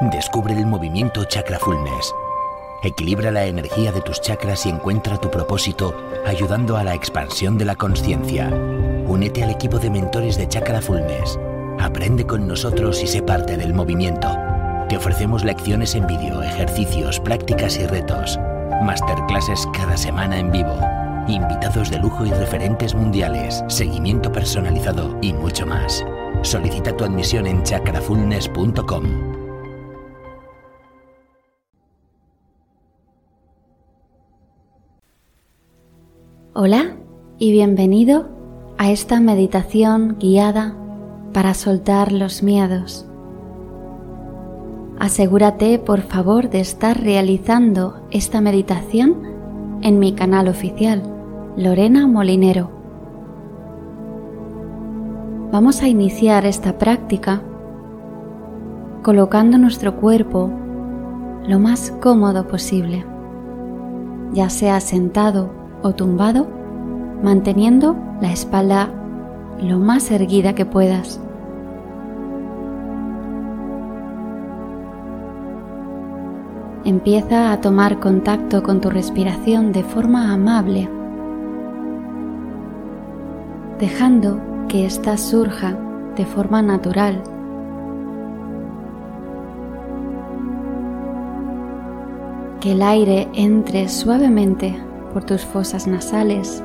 Descubre el movimiento Chakra Fullness. Equilibra la energía de tus chakras y encuentra tu propósito ayudando a la expansión de la conciencia. Únete al equipo de mentores de Chakra Fullness. Aprende con nosotros y sé parte del movimiento. Te ofrecemos lecciones en vídeo, ejercicios, prácticas y retos. Masterclasses cada semana en vivo. Invitados de lujo y referentes mundiales, seguimiento personalizado y mucho más. Solicita tu admisión en chakrafulness.com. Hola y bienvenido a esta meditación guiada para soltar los miedos. Asegúrate por favor de estar realizando esta meditación en mi canal oficial, Lorena Molinero. Vamos a iniciar esta práctica colocando nuestro cuerpo lo más cómodo posible, ya sea sentado o tumbado, manteniendo la espalda lo más erguida que puedas. Empieza a tomar contacto con tu respiración de forma amable, dejando que ésta surja de forma natural. Que el aire entre suavemente por tus fosas nasales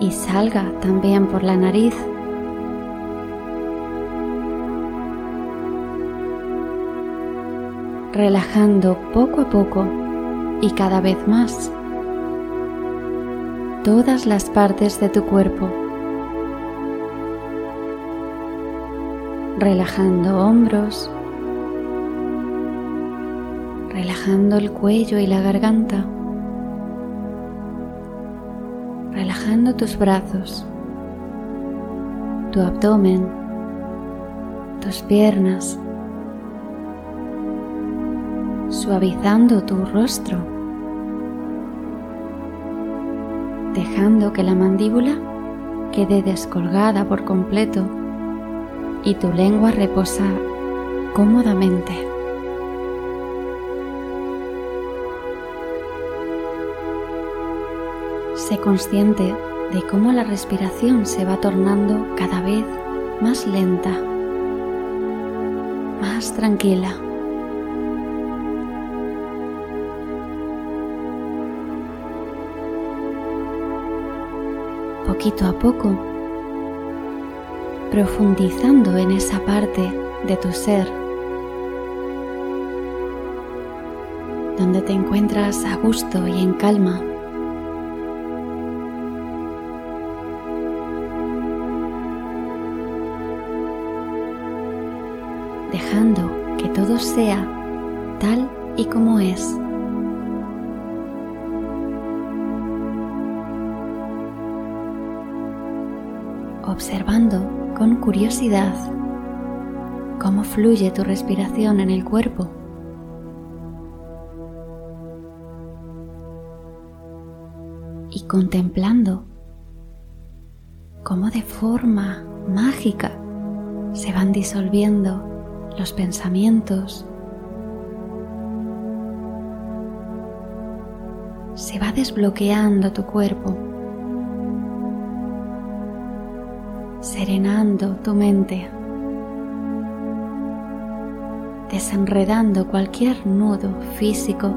y salga también por la nariz. Relajando poco a poco y cada vez más todas las partes de tu cuerpo, relajando hombros, relajando el cuello y la garganta, tus brazos, tu abdomen, tus piernas, suavizando tu rostro, dejando que la mandíbula quede descolgada por completo y tu lengua reposa cómodamente. Sé consciente de cómo la respiración se va tornando cada vez más lenta, más tranquila. poquito a poco, profundizando en esa parte de tu ser donde te encuentras a gusto y en calma. Dejando que todo sea tal y como es. observando con curiosidad cómo fluye tu respiración en el cuerpo. Y contemplando cómo de forma mágica se van disolviendo los pensamientos, se va desbloqueando tu cuerpo. serenando tu mente, desenredando cualquier nudo físico,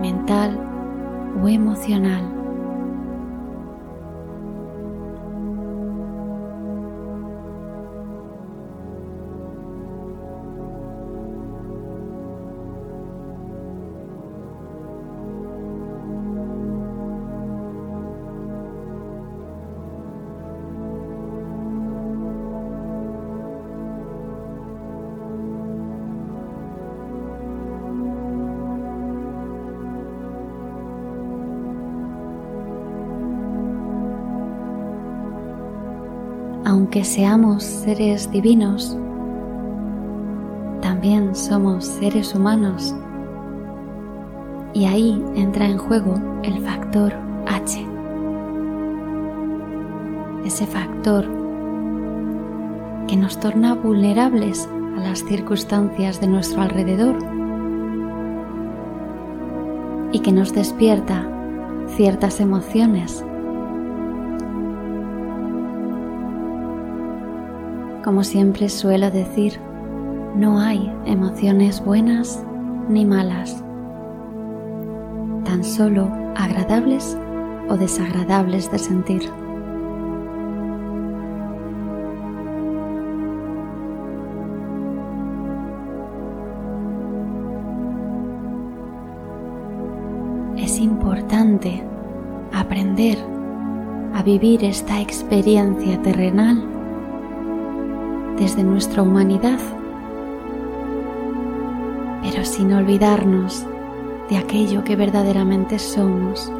mental o emocional. Aunque seamos seres divinos, también somos seres humanos. Y ahí entra en juego el factor H. Ese factor que nos torna vulnerables a las circunstancias de nuestro alrededor y que nos despierta ciertas emociones. Como siempre suelo decir, no hay emociones buenas ni malas, tan solo agradables o desagradables de sentir. Es importante aprender a vivir esta experiencia terrenal desde nuestra humanidad, pero sin olvidarnos de aquello que verdaderamente somos.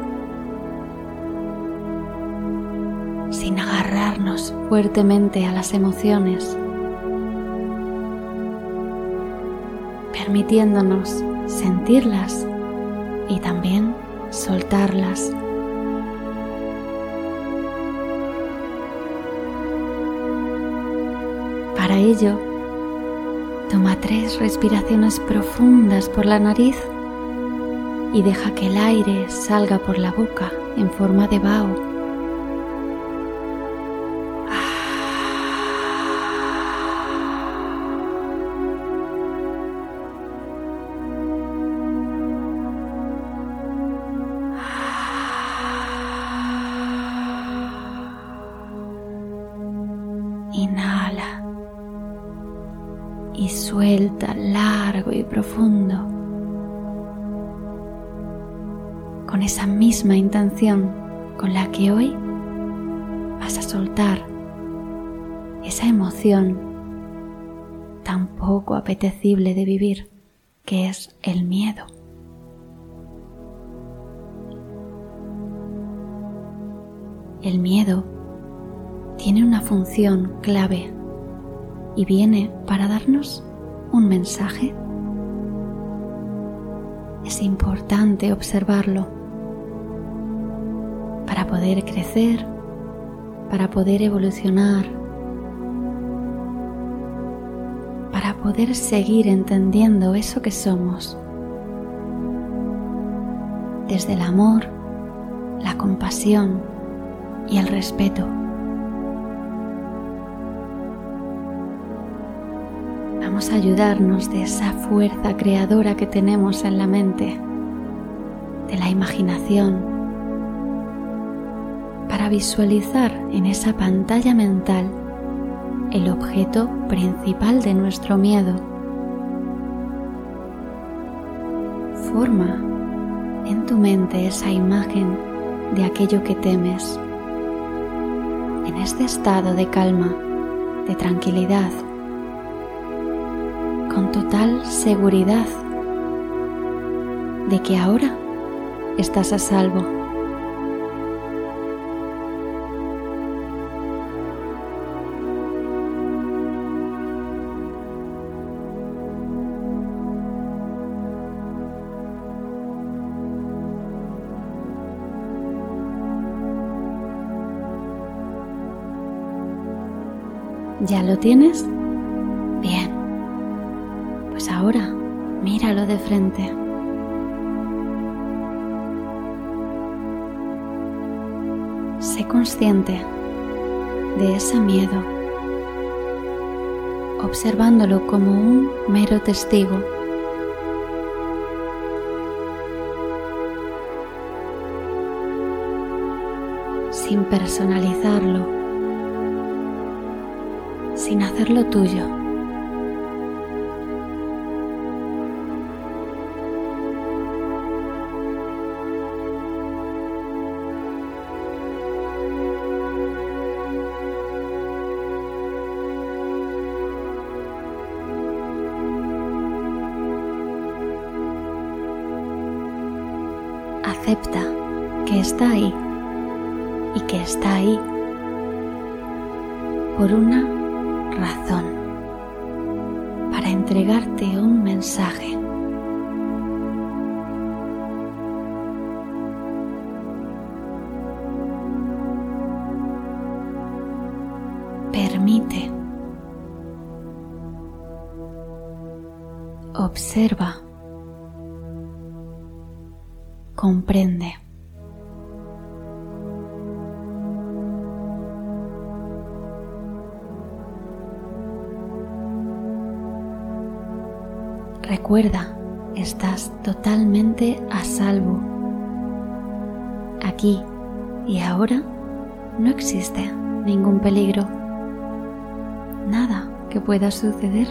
Sin agarrarnos fuertemente a las emociones, permitiéndonos sentirlas y también soltarlas. Para ello, toma tres respiraciones profundas por la nariz y deja que el aire salga por la boca en forma de vaho. Con esa misma intención con la que hoy vas a soltar esa emoción tan poco apetecible de vivir que es el miedo. El miedo tiene una función clave y viene para darnos un mensaje. Es importante observarlo poder crecer, para poder evolucionar, para poder seguir entendiendo eso que somos. Desde el amor, la compasión y el respeto. a ayudarnos de esa fuerza creadora que tenemos en la mente, de la imaginación, visualizar en esa pantalla mental el objeto principal de nuestro miedo. Forma en tu mente esa imagen de aquello que temes. En este estado de calma, de tranquilidad, con total seguridad de que ahora estás a salvo. ¿Ya lo tienes? ahora míralo de frente. Sé consciente de ese miedo, observándolo como un mero testigo. sin personalizarlo, sin hacerlo tuyo. acepta que está ahí y que está ahí por una razón, para entregarte un mensaje. Permite Observa. Comprende. Recuerda, estás totalmente a salvo. Aquí y ahora no existe ningún peligro. Nada que pueda suceder.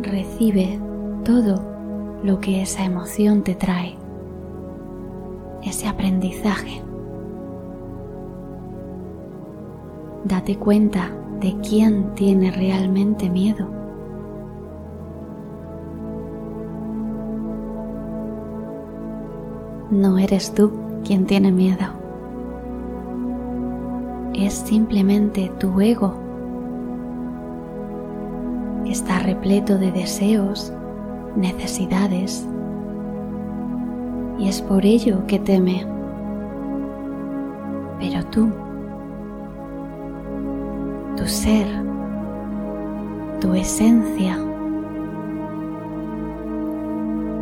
Recibe todo lo que esa emoción te trae, ese aprendizaje. Date cuenta de quién tiene realmente miedo. No eres tú quien tiene miedo. Es simplemente tu ego. Está repleto de deseos, necesidades. Y es por ello que teme. Pero tú tu ser, tu esencia,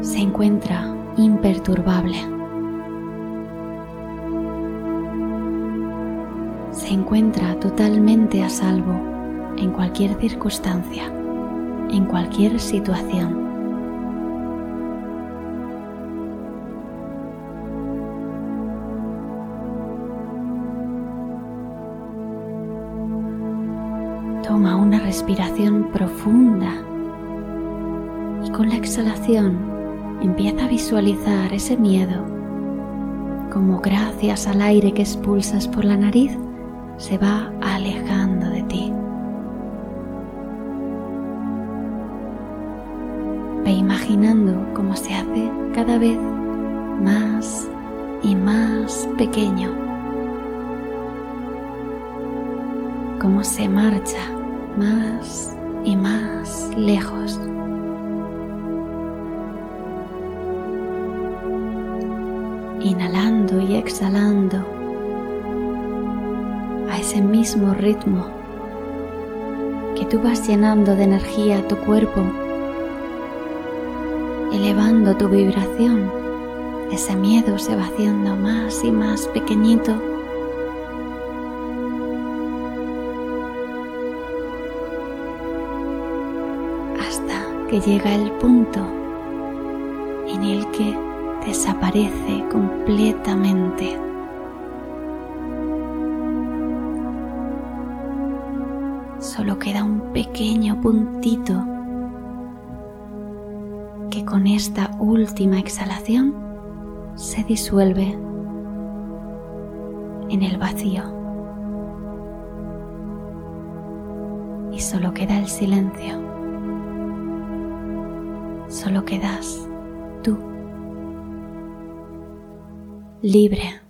se encuentra imperturbable. Se encuentra totalmente a salvo en cualquier circunstancia, en cualquier situación. Respiración profunda y con la exhalación empieza a visualizar ese miedo como gracias al aire que expulsas por la nariz se va alejando de ti. Ve imaginando cómo se hace cada vez más y más pequeño. Cómo se marcha más y más lejos. Inhalando y exhalando a ese mismo ritmo que tú vas llenando de energía tu cuerpo, elevando tu vibración, ese miedo se va haciendo más y más pequeñito llega el punto en el que desaparece completamente. Solo queda un pequeño puntito que con esta última exhalación se disuelve en el vacío. Y solo queda el silencio solo quedas tú, libre,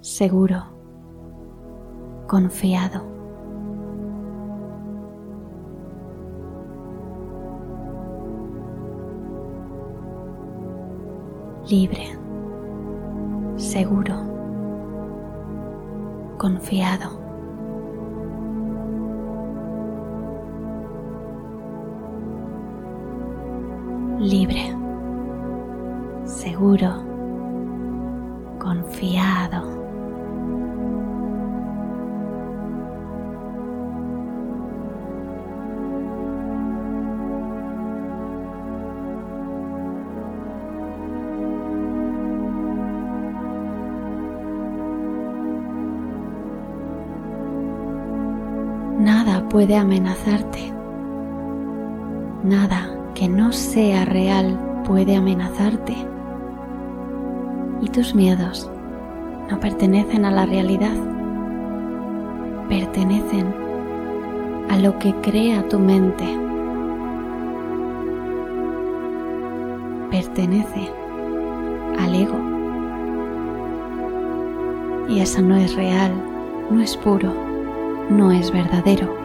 seguro, confiado. Libre, seguro, confiado. Libre, seguro, confiado. Nada puede amenazarte. Nada que no sea real puede amenazarte. Y tus miedos no pertenecen a la realidad, pertenecen a lo que crea tu mente. Pertenece al ego. Y eso no es real, no es puro, no es verdadero.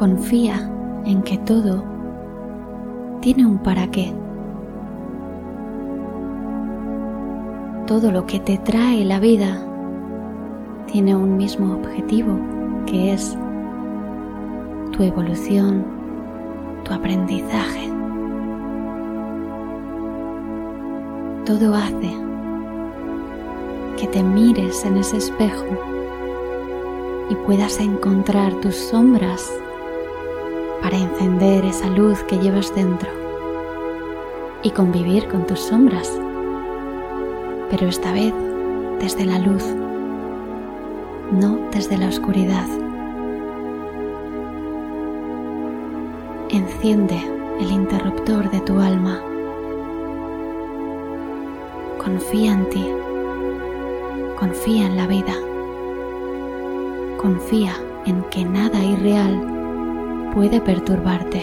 confía en que todo tiene un para qué. Todo lo que te trae la vida tiene un mismo objetivo, que es tu evolución, tu aprendizaje. Todo hace que te mires en ese espejo y puedas encontrar tus sombras para encender esa luz que llevas dentro y convivir con tus sombras, pero esta vez desde la luz, no desde la oscuridad. Enciende el interruptor de tu alma. Confía en ti. Confía en la vida. Confía en que nada irreal puede perturbarte.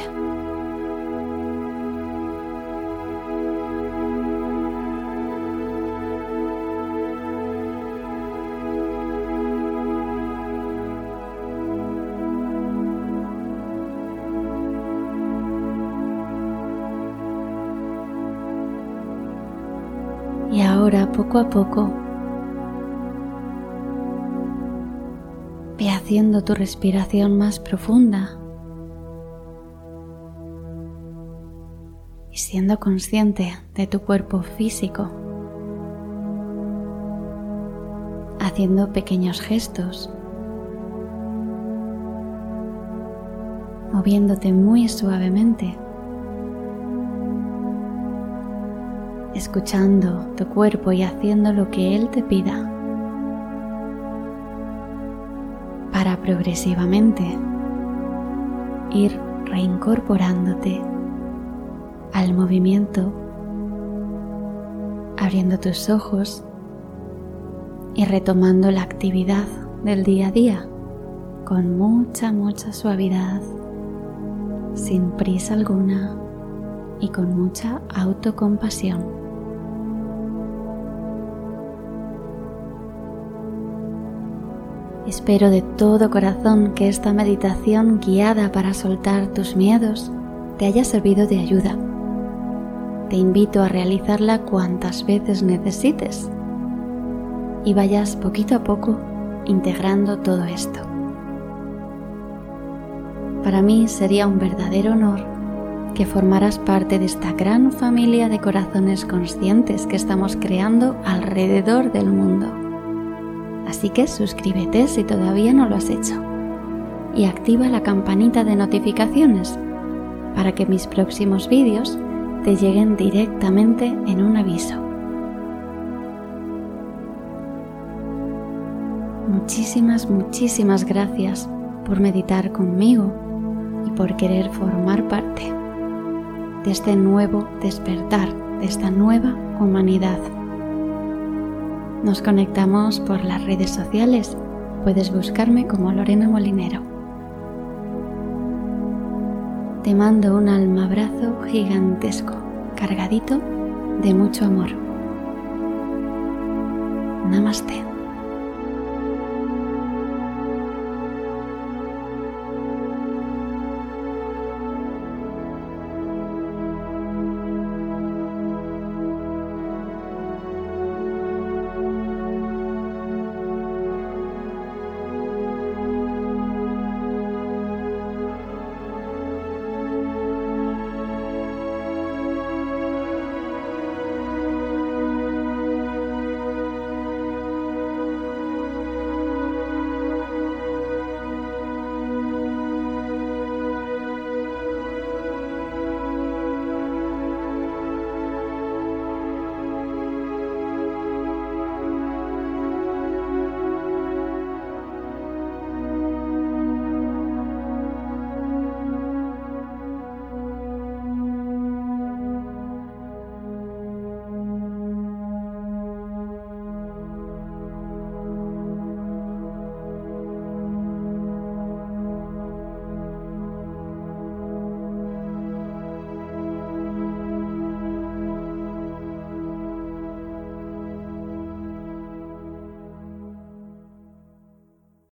Y ahora, poco a poco, ve haciendo tu respiración más profunda siendo consciente de tu cuerpo físico, haciendo pequeños gestos, moviéndote muy suavemente. escuchando tu cuerpo y haciendo lo que Él te pida para progresivamente ir reincorporándote al movimiento, abriendo tus ojos y retomando la actividad del día a día con mucha, mucha suavidad, sin prisa alguna y con mucha autocompasión. Espero de todo corazón que esta meditación guiada para soltar tus miedos te haya servido de ayuda. Te invito a realizarla cuantas veces necesites y vayas poquito a poco integrando todo esto. Para mí sería un verdadero honor que formaras parte de esta gran familia de corazones conscientes que estamos creando alrededor del mundo. Así que suscríbete si todavía no lo has hecho y activa la campanita de notificaciones para que mis próximos vídeos te lleguen directamente en un aviso. Muchísimas, muchísimas gracias por meditar conmigo y por querer formar parte de este nuevo despertar, de esta nueva humanidad. Nos conectamos por las redes sociales. Puedes buscarme como Lorena Molinero. Te mando un alma abrazo gigantesco, cargadito de mucho amor. Namaste.